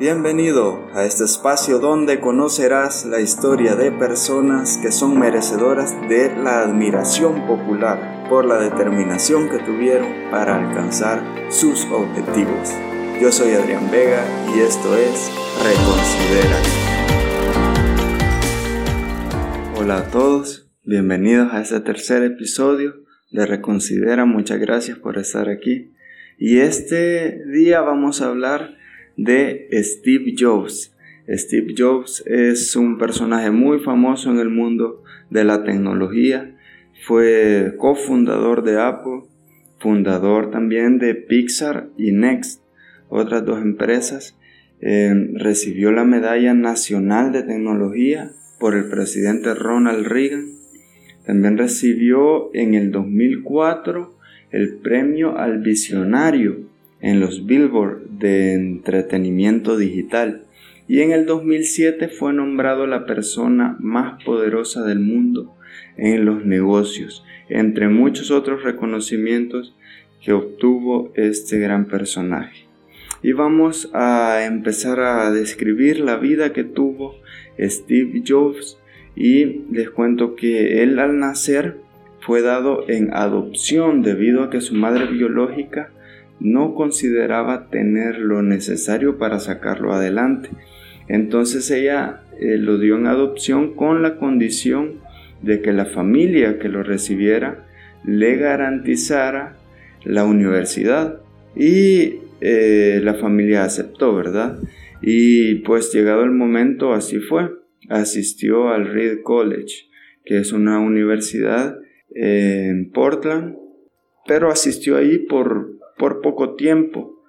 Bienvenido a este espacio donde conocerás la historia de personas que son merecedoras de la admiración popular por la determinación que tuvieron para alcanzar sus objetivos. Yo soy Adrián Vega y esto es Reconsidera. Hola a todos, bienvenidos a este tercer episodio de Reconsidera. Muchas gracias por estar aquí. Y este día vamos a hablar de Steve Jobs. Steve Jobs es un personaje muy famoso en el mundo de la tecnología. Fue cofundador de Apple, fundador también de Pixar y Next, otras dos empresas. Eh, recibió la Medalla Nacional de Tecnología por el presidente Ronald Reagan. También recibió en el 2004 el premio al visionario en los Billboard de entretenimiento digital y en el 2007 fue nombrado la persona más poderosa del mundo en los negocios, entre muchos otros reconocimientos que obtuvo este gran personaje. Y vamos a empezar a describir la vida que tuvo Steve Jobs y les cuento que él al nacer fue dado en adopción debido a que su madre biológica no consideraba tener lo necesario para sacarlo adelante. Entonces ella eh, lo dio en adopción con la condición de que la familia que lo recibiera le garantizara la universidad. Y eh, la familia aceptó, ¿verdad? Y pues llegado el momento así fue. Asistió al Reed College, que es una universidad en Portland, pero asistió ahí por por poco tiempo,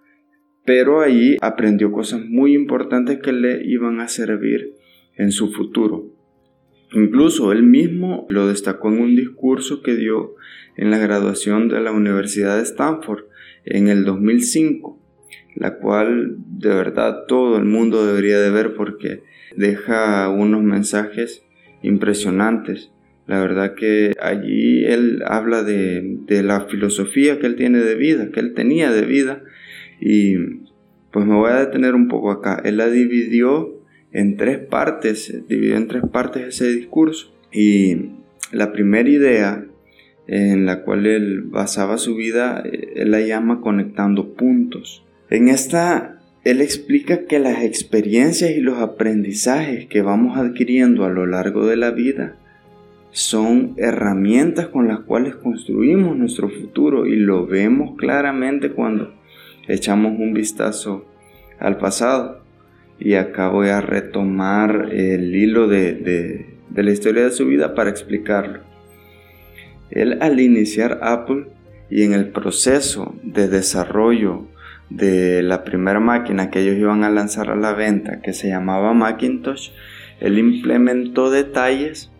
pero ahí aprendió cosas muy importantes que le iban a servir en su futuro. Incluso él mismo lo destacó en un discurso que dio en la graduación de la Universidad de Stanford en el 2005, la cual de verdad todo el mundo debería de ver porque deja unos mensajes impresionantes la verdad que allí él habla de, la filosofía que él tiene de vida, que él tenía de vida. Y pues me voy a detener un poco acá. Él la dividió en tres partes, dividió en tres partes ese discurso. Y la primera idea en la cual él basaba su vida, él la llama conectando puntos. En esta, él explica que las experiencias y los aprendizajes que vamos adquiriendo a lo largo de la vida son herramientas con las cuales construimos nuestro futuro y lo vemos claramente cuando echamos un vistazo al pasado. Y acá voy a retomar el hilo de, la historia de su vida para explicarlo. Él al iniciar Apple y en el proceso de desarrollo de la primera máquina que ellos iban a lanzar a la venta, que se llamaba Macintosh, él implementó detalles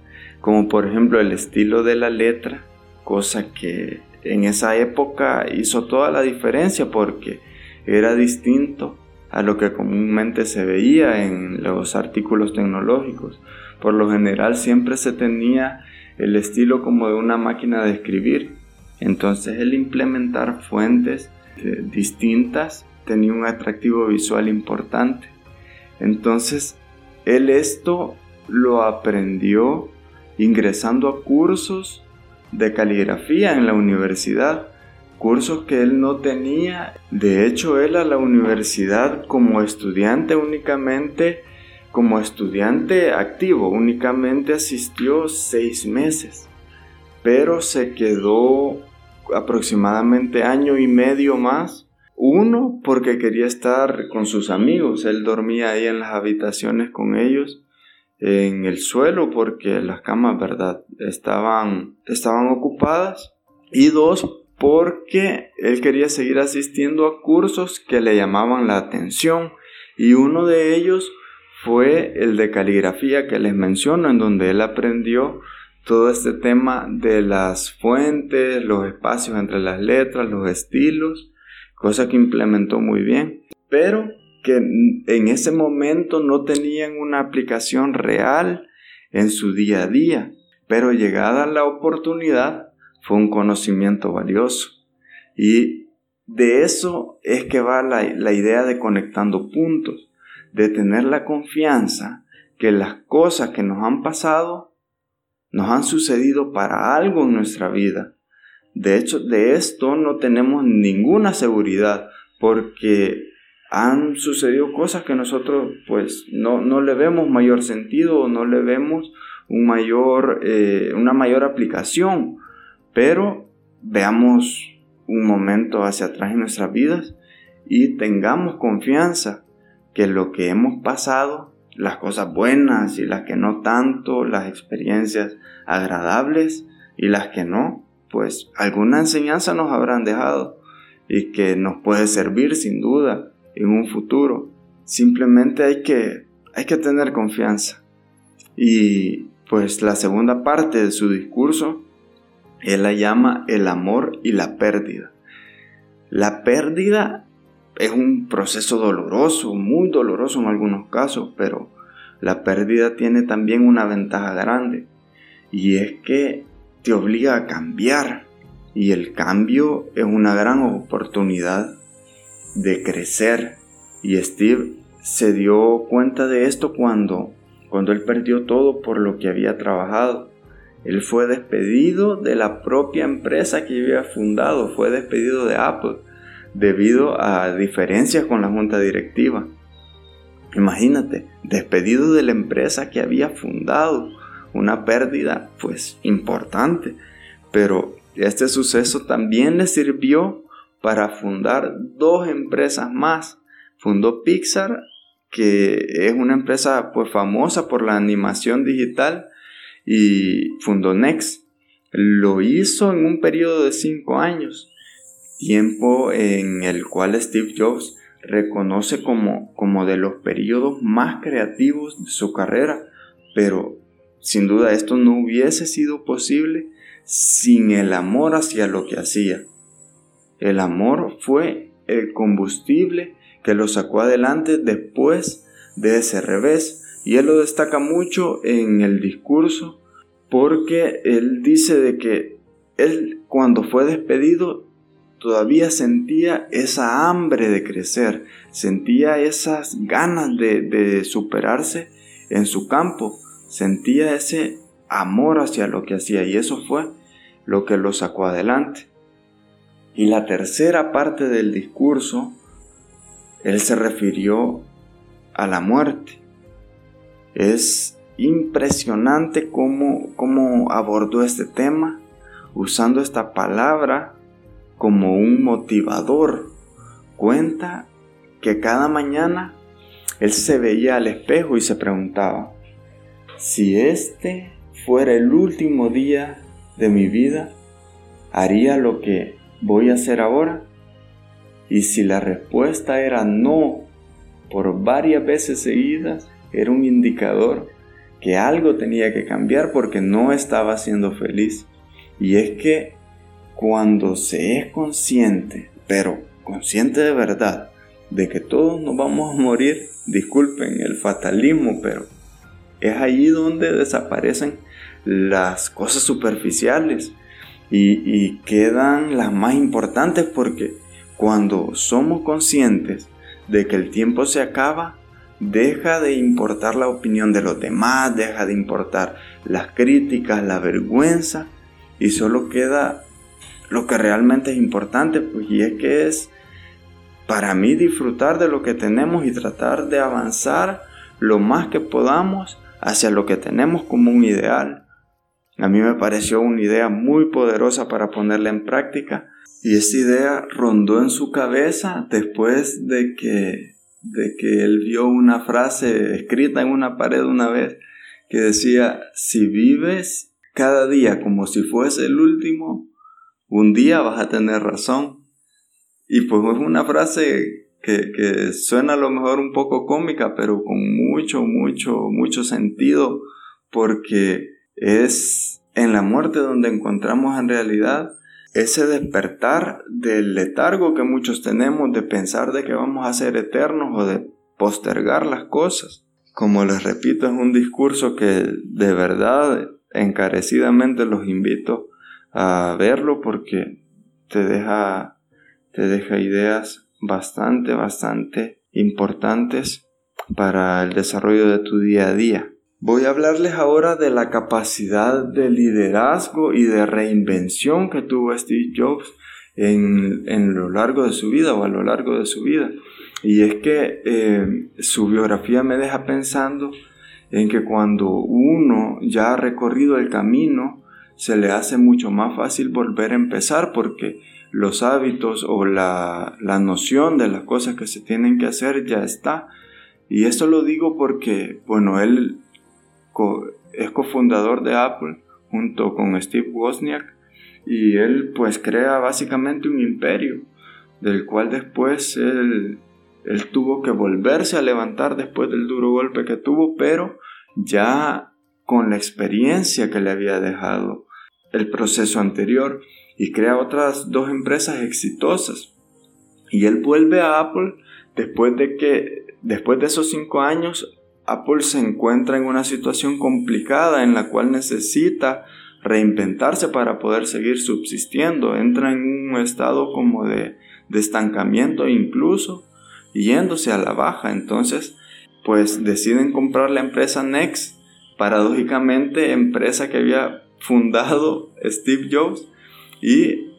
como por ejemplo el estilo de la letra, cosa que en esa época hizo toda la diferencia porque era distinto a lo que comúnmente se veía en los artículos tecnológicos. Por lo general siempre se tenía el estilo como de una máquina de escribir. Entonces el implementar fuentes eh, distintas tenía un atractivo visual importante. Entonces él esto lo aprendió ingresando a cursos de caligrafía en la universidad, cursos que él no tenía. De hecho, él a la universidad como estudiante únicamente, como estudiante activo, únicamente asistió seis meses, pero se quedó aproximadamente año y medio más. Uno, porque quería estar con sus amigos, él dormía ahí en las habitaciones con ellos en el suelo porque las camas, ¿verdad? Estaban, estaban ocupadas. Y dos, porque él quería seguir asistiendo a cursos que le llamaban la atención. Y uno de ellos fue el de caligrafía que les menciono, en donde él aprendió todo este tema de las fuentes, los espacios entre las letras, los estilos, cosa que implementó muy bien. Pero que en ese momento no tenían una aplicación real en su día a día, pero llegada la oportunidad fue un conocimiento valioso. Y de eso es que va la, idea de conectando puntos. de tener la confianza que las cosas que nos han pasado nos han sucedido para algo en nuestra vida. De hecho, de esto no tenemos ninguna seguridad porque han sucedido cosas que nosotros pues no, no le vemos mayor sentido no le vemos un mayor, eh, una mayor aplicación. Pero veamos un momento hacia atrás en nuestras vidas y tengamos confianza que lo que hemos pasado, las cosas buenas y las que no tanto, las experiencias agradables y las que no, pues alguna enseñanza nos habrán dejado y que nos puede servir sin duda en un futuro. Simplemente hay que, hay que tener confianza. Y pues la segunda parte de su discurso, él la llama el amor y la pérdida. La pérdida es un proceso doloroso, muy doloroso en algunos casos, pero la pérdida tiene también una ventaja grande y es que te obliga a cambiar y el cambio es una gran oportunidad de crecer y Steve se dio cuenta de esto cuando cuando él perdió todo por lo que había trabajado. Él fue despedido de la propia empresa que había fundado, fue despedido de Apple debido a diferencias con la junta directiva. Imagínate, despedido de la empresa que había fundado, una pérdida pues importante, pero este suceso también le sirvió para fundar dos empresas más. Fundó Pixar, que es una empresa pues famosa por la animación digital, y fundó Next. Lo hizo en un periodo de cinco años tiempo en el cual Steve Jobs reconoce como, como de los periodos más creativos de su carrera, pero sin duda esto no hubiese sido posible sin el amor hacia lo que hacía. El amor fue el combustible que lo sacó adelante después de ese revés y él lo destaca mucho en el discurso porque él dice de que él cuando fue despedido todavía sentía esa hambre de crecer, sentía esas ganas de, superarse en su campo, sentía ese amor hacia lo que hacía y eso fue lo que lo sacó adelante. Y la tercera parte del discurso, él se refirió a la muerte. Es impresionante cómo, cómo abordó este tema usando esta palabra como un motivador. Cuenta que cada mañana él se veía al espejo y se preguntaba, si este fuera el último día de mi vida, ¿haría lo que voy a hacer ahora? Y si la respuesta era no por varias veces seguidas, era un indicador que algo tenía que cambiar porque no estaba siendo feliz. Y es que cuando se es consciente, pero consciente de verdad, de que todos nos vamos a morir, disculpen el fatalismo, pero es allí donde desaparecen las cosas superficiales y, quedan las más importantes porque cuando somos conscientes de que el tiempo se acaba, deja de importar la opinión de los demás, deja de importar las críticas, la vergüenza y solo queda lo que realmente es importante, pues, y es que es para mí disfrutar de lo que tenemos y tratar de avanzar lo más que podamos hacia lo que tenemos como un ideal. A mí me pareció una idea muy poderosa para ponerla en práctica y esa idea rondó en su cabeza después de que, de que él vio una frase escrita en una pared una vez que decía, si vives cada día como si fuese el último, un día vas a tener razón. Y pues es una frase que, suena a lo mejor un poco cómica, pero con mucho, mucho, mucho sentido, porque es en la muerte donde encontramos en realidad ese despertar del letargo que muchos tenemos de pensar de que vamos a ser eternos o de postergar las cosas. Como les repito, es un discurso que de verdad encarecidamente los invito a verlo porque te deja, te deja ideas bastante, bastante importantes para el desarrollo de tu día a día. Voy a hablarles ahora de la capacidad de liderazgo y de reinvención que tuvo Steve Jobs en, en lo largo de su vida o a lo largo de su vida. Y es que eh, su biografía me deja pensando en que cuando uno ya ha recorrido el camino, se le hace mucho más fácil volver a empezar porque los hábitos o la, la noción de las cosas que se tienen que hacer ya está. Y esto lo digo porque, bueno, él es cofundador de Apple junto con Steve Wozniak y él pues crea básicamente un imperio del cual después él tuvo que volverse a levantar después del duro golpe que tuvo, pero ya con la experiencia que le había dejado el proceso anterior y crea otras dos empresas exitosas. Y él vuelve a Apple después de que, después de esos cinco años, Apple se encuentra en una situación complicada en la cual necesita reinventarse para poder seguir subsistiendo. Entra en un estado como de, estancamiento incluso, yéndose a la baja. Entonces, pues deciden comprar la empresa Next, paradójicamente empresa que había fundado Steve Jobs y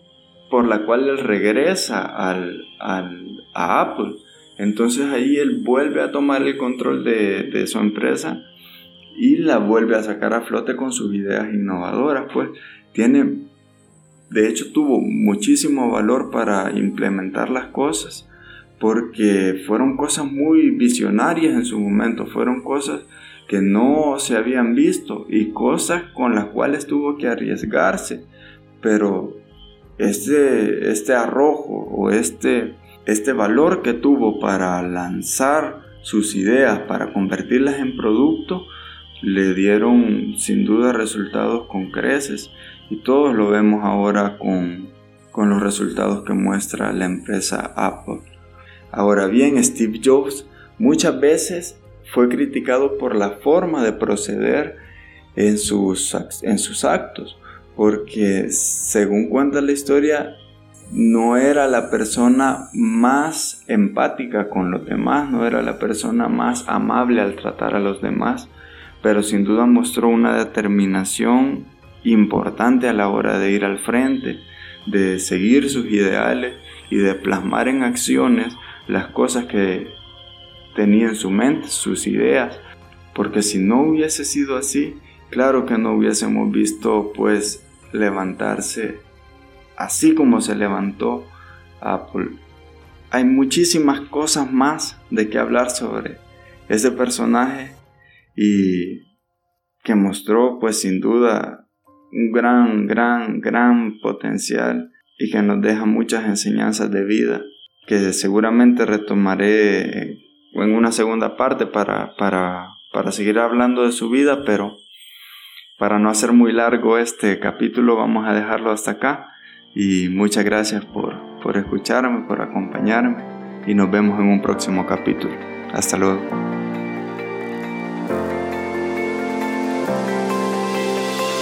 por la cual él regresa al, a Apple. Entonces ahí él vuelve a tomar el control de, su empresa y la vuelve a sacar a flote con sus ideas innovadoras. Pues tiene, de hecho tuvo muchísimo valor para implementar las cosas porque fueron cosas muy visionarias en su momento, fueron cosas que no se habían visto y cosas con las cuales tuvo que arriesgarse. Pero este, este arrojo o este, este valor que tuvo para lanzar sus ideas, para convertirlas en producto, le dieron sin duda resultados con creces y todos lo vemos ahora con, con los resultados que muestra la empresa Apple. Ahora bien, Steve Jobs muchas veces fue criticado por la forma de proceder en sus, en sus actos, porque según cuenta la historia, no era la persona más empática con los demás, no era la persona más amable al tratar a los demás, pero sin duda mostró una determinación importante a la hora de ir al frente, de seguir sus ideales y de plasmar en acciones las cosas que tenía en su mente, sus ideas, porque si no hubiese sido así, claro que no hubiésemos visto pues levantarse así como se levantó Apple. Hay muchísimas cosas más de que hablar sobre ese personaje y que mostró pues sin duda un gran, gran, gran potencial y que nos deja muchas enseñanzas de vida que seguramente retomaré en una segunda parte para, para, para seguir hablando de su vida, pero para no hacer muy largo este capítulo vamos a dejarlo hasta acá y muchas gracias por, por escucharme, por acompañarme y nos vemos en un próximo capítulo. Hasta luego.